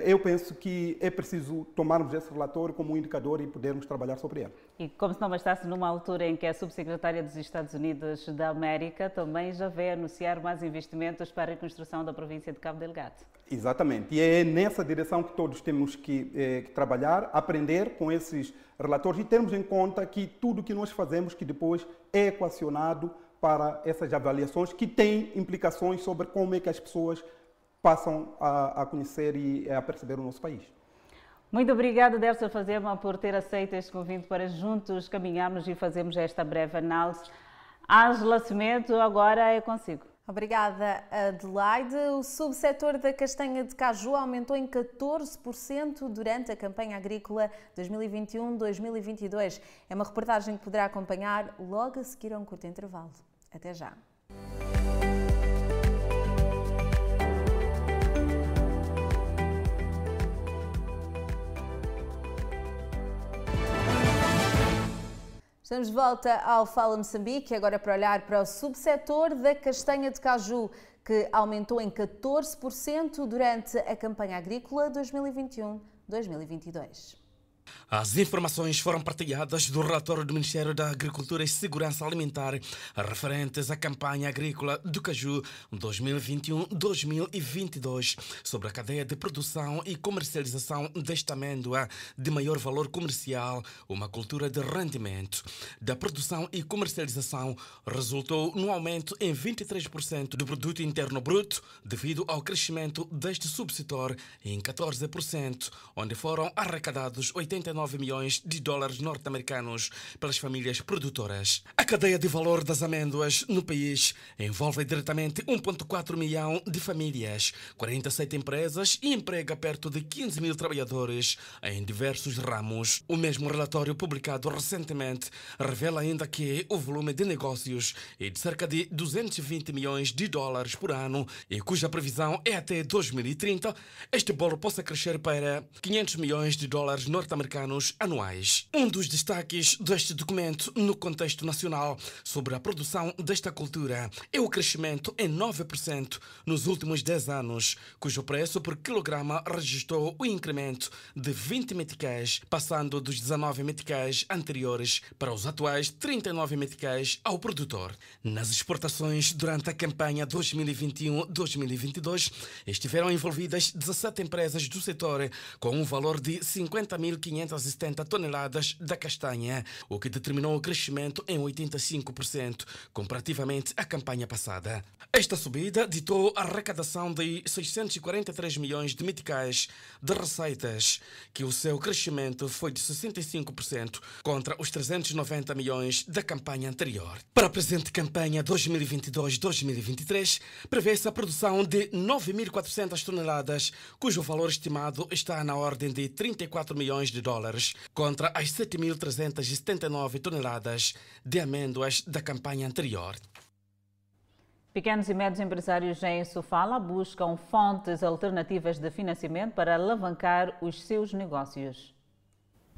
eu penso que é preciso tomarmos esse relatório como um indicador e podermos trabalhar sobre ele. E como se não bastasse, numa altura em que a subsecretária dos Estados Unidos da América também já veio anunciar mais investimentos para a reconstrução da província de Cabo Delgado. Exatamente, e é nessa direção que todos temos que, eh, que trabalhar, aprender com esses relatórios e termos em conta que tudo que nós fazemos que depois é equacionado para essas avaliações que têm implicações sobre como é que as pessoas passam a, a conhecer e a perceber o nosso país. Muito obrigada, Délcio Fazema, por ter aceito este convite para juntos caminharmos e fazermos esta breve análise. Ângela Cimento, agora é consigo. Obrigada, Adelaide. O subsetor da castanha de caju aumentou em 14% durante a campanha agrícola 2021-2022. É uma reportagem que poderá acompanhar logo a seguir a um curto intervalo. Até já. Estamos de volta ao Fala Moçambique, agora para olhar para o subsetor da castanha de caju, que aumentou em 14% durante a campanha agrícola 2021-2022. As informações foram partilhadas do relatório do Ministério da Agricultura e Segurança Alimentar referentes à campanha agrícola do caju 2021-2022 sobre a cadeia de produção e comercialização desta amêndoa de maior valor comercial, uma cultura de rendimento. Da produção e comercialização resultou no aumento em 23% do produto interno bruto devido ao crescimento deste subsetor em 14%, onde foram arrecadados 89 1,9 milhões de dólares norte-americanos pelas famílias produtoras. A cadeia de valor das amêndoas no país envolve diretamente 1,4 milhão de famílias, 47 empresas e emprega perto de 15 mil trabalhadores em diversos ramos. O mesmo relatório publicado recentemente revela ainda que o volume de negócios é de cerca de 220 milhões de dólares por ano e cuja previsão é até 2030 este bolo possa crescer para 500 milhões de dólares norte-americanos anos anuais. Um dos destaques deste documento no contexto nacional sobre a produção desta cultura é o crescimento em 9% nos últimos 10 anos, cujo preço por quilograma registrou o incremento de 20 meticais, passando dos 19 meticais anteriores para os atuais 39 meticais ao produtor. Nas exportações durante a campanha 2021-2022, estiveram envolvidas 17 empresas do setor com um valor de 50.500 570 toneladas da castanha, o que determinou o crescimento em 85%, comparativamente à campanha passada. Esta subida ditou a arrecadação de 643 milhões de meticais de receitas, que o seu crescimento foi de 65% contra os 390 milhões da campanha anterior. Para a presente campanha 2022-2023, prevê-se a produção de 9.400 toneladas, cujo valor estimado está na ordem de 34 milhões de dólares, contra as 7.379 toneladas de amêndoas da campanha anterior. Pequenos e médios empresários em Sofala buscam fontes alternativas de financiamento para alavancar os seus negócios.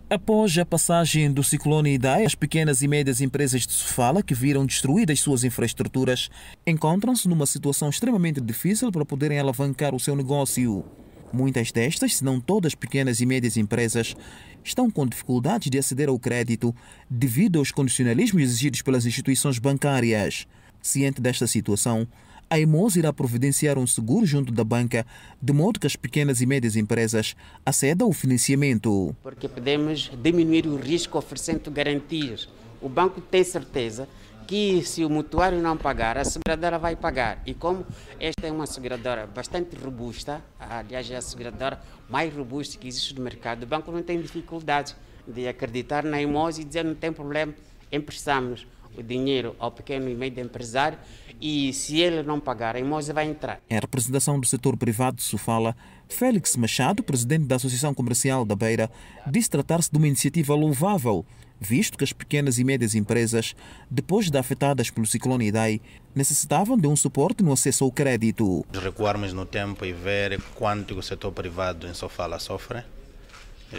Após a passagem do ciclone Idai, as pequenas e médias empresas de Sofala, que viram destruídas suas infraestruturas, encontram-se numa situação extremamente difícil para poderem alavancar o seu negócio. Muitas destas, se não todas pequenas e médias empresas, estão com dificuldades de aceder ao crédito devido aos condicionalismos exigidos pelas instituições bancárias. Ciente desta situação, a EMOS irá providenciar um seguro junto da banca, de modo que as pequenas e médias empresas acedam ao financiamento. Porque podemos diminuir o risco oferecendo garantias. O banco tem certeza que se o mutuário não pagar, a seguradora vai pagar. E como esta é uma seguradora bastante robusta, aliás é a seguradora mais robusta que existe no mercado, o banco não tem dificuldade de acreditar na EMOS e dizer não tem problema, emprestamos o dinheiro ao pequeno e médio empresário e se ele não pagar, a Imosa vai entrar. Em representação do setor privado Sofala, Félix Machado, presidente da Associação Comercial da Beira, disse tratar-se de uma iniciativa louvável, visto que as pequenas e médias empresas, depois de afetadas pelo ciclone Idai, necessitavam de um suporte no acesso ao crédito. Recuarmos no tempo e ver quanto o setor privado em Sofala sofre.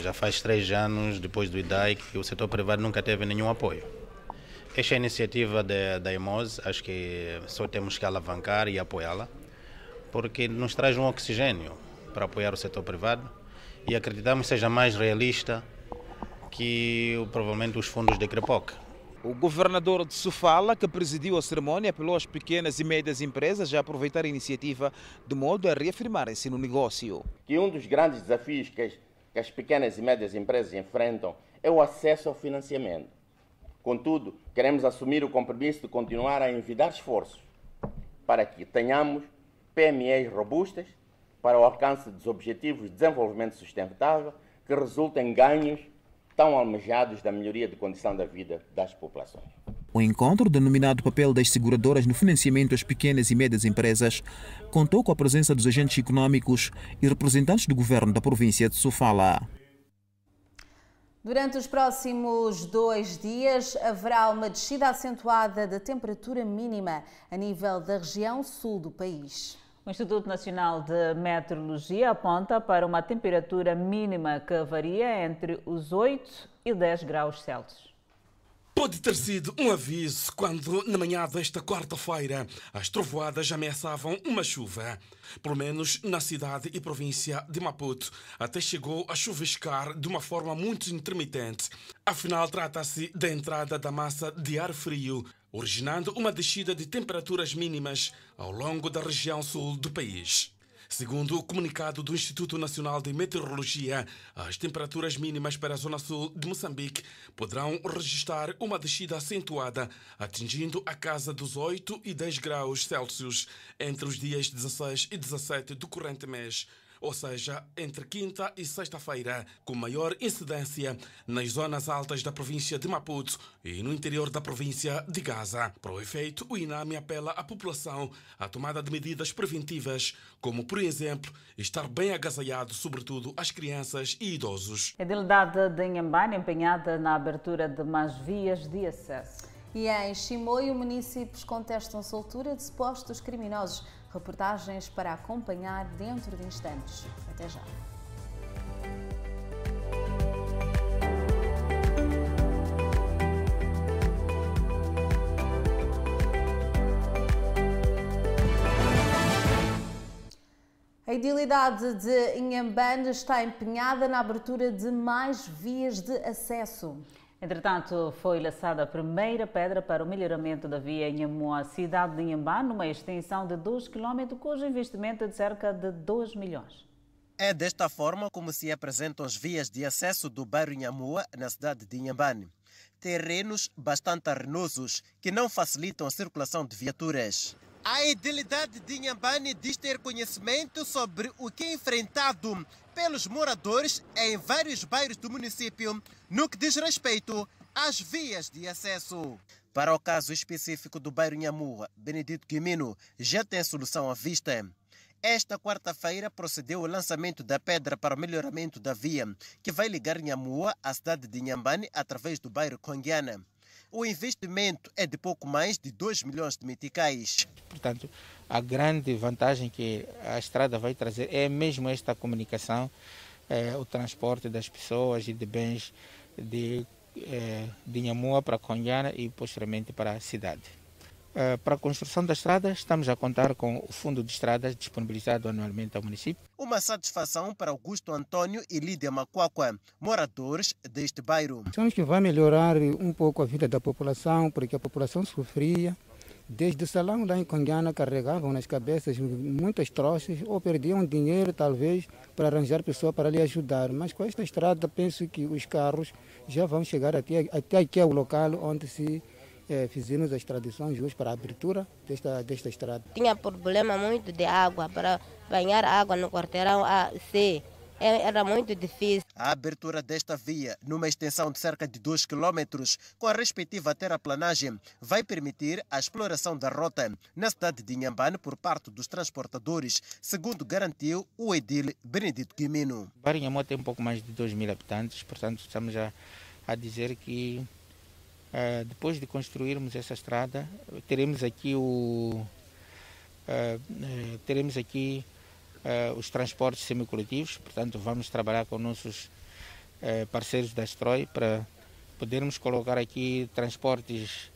Já faz três anos, depois do Idai, que o setor privado nunca teve nenhum apoio. Esta é iniciativa da EMOS, acho que só temos que alavancar e apoiá-la, porque nos traz um oxigênio para apoiar o setor privado e acreditamos que seja mais realista que provavelmente os fundos de CREPOC. O governador de Sofala, que presidiu a cerimônia, apelou às pequenas e médias empresas a aproveitar a iniciativa de modo a reafirmarem-se no negócio. Que um dos grandes desafios que as, que as pequenas e médias empresas enfrentam é o acesso ao financiamento Contudo, queremos assumir o compromisso de continuar a envidar esforços para que tenhamos PMEs robustas para o alcance dos Objetivos de Desenvolvimento Sustentável que resultem em ganhos tão almejados da melhoria de condição da vida das populações. O encontro, denominado Papel das Seguradoras no Financiamento às Pequenas e Médias Empresas, contou com a presença dos agentes econômicos e representantes do governo da província de Sofala. Durante os próximos dois dias haverá uma descida acentuada da temperatura mínima a nível da região sul do país. O Instituto Nacional de Meteorologia aponta para uma temperatura mínima que varia entre os 8 e 10 graus Celsius. Pode ter sido um aviso quando, na manhã desta quarta-feira, as trovoadas ameaçavam uma chuva. Pelo menos na cidade e província de Maputo, até chegou a chuviscar de uma forma muito intermitente. Afinal, trata-se da entrada da massa de ar frio, originando uma descida de temperaturas mínimas ao longo da região sul do país. Segundo o comunicado do Instituto Nacional de Meteorologia, as temperaturas mínimas para a zona sul de Moçambique poderão registrar uma descida acentuada, atingindo a casa dos 8 e 10 graus Celsius entre os dias 16 e 17 do corrente mês ou seja, entre quinta e sexta-feira, com maior incidência nas zonas altas da província de Maputo e no interior da província de Gaza. Para o efeito, o INAMI apela à população à tomada de medidas preventivas, como, por exemplo, estar bem agasalhado, sobretudo as crianças e idosos. A delegada de Inhambane empenhada na abertura de mais vias de acesso. E em Chimoio, municípios contestam soltura de supostos criminosos Reportagens para acompanhar dentro de instantes. Até já. A idilidade de Inhambane está empenhada na abertura de mais vias de acesso. Entretanto, foi lançada a primeira pedra para o melhoramento da via em Amoa, cidade de Inhambá, numa extensão de 2 km, cujo investimento é de cerca de 2 milhões. É desta forma como se apresentam as vias de acesso do bairro Nhamua, na cidade de Inhambane. Terrenos bastante arenosos que não facilitam a circulação de viaturas. A idilidade de Inhambane diz ter conhecimento sobre o que é enfrentado pelos moradores em vários bairros do município no que diz respeito às vias de acesso. Para o caso específico do bairro Nhamua, Benedito Guimino já tem solução à vista. Esta quarta-feira procedeu o lançamento da pedra para o melhoramento da via, que vai ligar Nhamua à cidade de Inhambane através do bairro Conguiana. O investimento é de pouco mais de 2 milhões de meticais. Portanto, a grande vantagem que a estrada vai trazer é mesmo esta comunicação, é, o transporte das pessoas e de bens de, de Nhamua para Conhana e posteriormente para a cidade. É, para a construção da estrada, estamos a contar com o Fundo de Estradas disponibilizado anualmente ao município. Uma satisfação para Augusto Antônio e Lídia Macuacua, moradores deste bairro. Achamos que vai melhorar um pouco a vida da população, porque a população sofria. Desde o salão lá em Conguiana carregavam nas cabeças muitas trouxas ou perdiam dinheiro, talvez, para arranjar pessoa para lhe ajudar. Mas com esta estrada, penso que os carros já vão chegar até, até aqui ao local onde se é, fizemos as tradições hoje para a abertura desta, desta estrada. Tinha problema muito de água, para banhar água no quarteirão A, C. Era muito difícil. A abertura desta via, numa extensão de cerca de 2 km, com a respectiva terraplanagem, vai permitir a exploração da rota na cidade de Inhambane por parte dos transportadores, segundo garantiu o edil Benedito Guimino. Barinhamó tem um pouco mais de 2 mil habitantes, portanto estamos a, a dizer que Uh, depois de construirmos essa estrada, teremos aqui o uh, uh, teremos aqui os transportes semicoletivos, portanto vamos trabalhar com nossos parceiros da Stroi para podermos colocar aqui transportes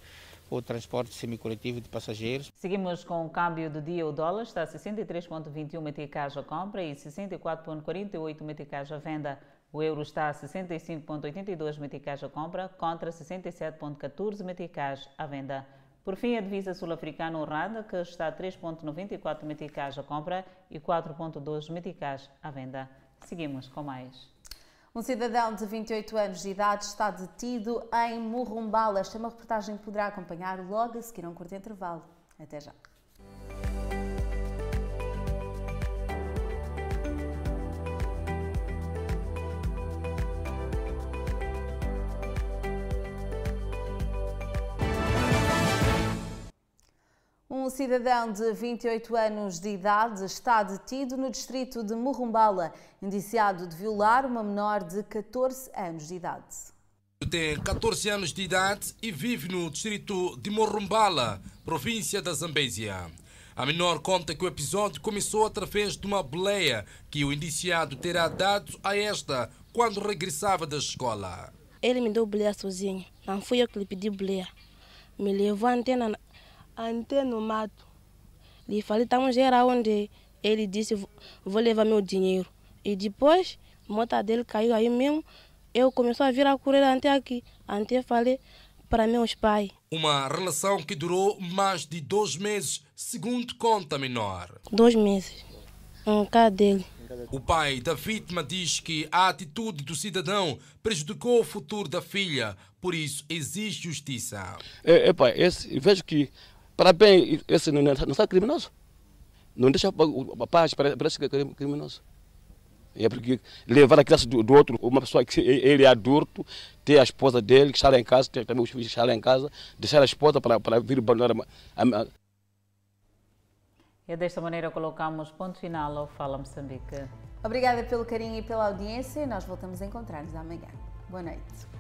o transporte semicoletivo de passageiros. Seguimos com o câmbio do dia. O dólar está a 63,21 meticais a compra e 64,48 meticais a venda. O euro está a 65,82 meticais à compra contra 67,14 meticais à venda. Por fim, a divisa sul-africana honrada, que está a 3,94 meticais à compra e 4,2 meticais à venda. Seguimos com mais. Um cidadão de 28 anos de idade está detido em Murrumbala. Esta é uma reportagem que poderá acompanhar logo a seguir a um curto intervalo. Até já. Cidadão de 28 anos de idade está detido no distrito de Murrumbala, indiciado de violar uma menor de 14 anos de idade. Tem 14 anos de idade e vive no distrito de Morrumbala, província da Zambésia. A menor conta que o episódio começou através de uma boleia que o indiciado terá dado a esta quando regressava da escola. Ele me deu boleia sozinho, não fui eu que lhe pedi boleia. Me levou a antena até no mato. Lhe falei, estamos era onde ele disse, vou levar meu dinheiro. E depois, a moto dele caiu aí mesmo. Eu comecei a vir a correr até aqui. Até falei para meus pais. Uma relação que durou mais de dois meses, segundo conta menor. Dois meses. Um casa dele. O pai da vítima diz que a atitude do cidadão prejudicou o futuro da filha, por isso exige justiça. É, é pai, esse, vejo que para bem, esse não, não, não criminoso. Não deixa a paz, parece que é criminoso. É porque levar a criança do, do, outro, uma pessoa que ele é adulto, ter a esposa dele que está lá em casa, ter também os filhos que estão lá em casa, deixar a esposa para, para vir abandonar a, a, E desta maneira colocamos ponto final ao Fala Moçambique. Obrigada pelo carinho e pela audiência. Nós voltamos a encontrar-nos amanhã. Boa noite.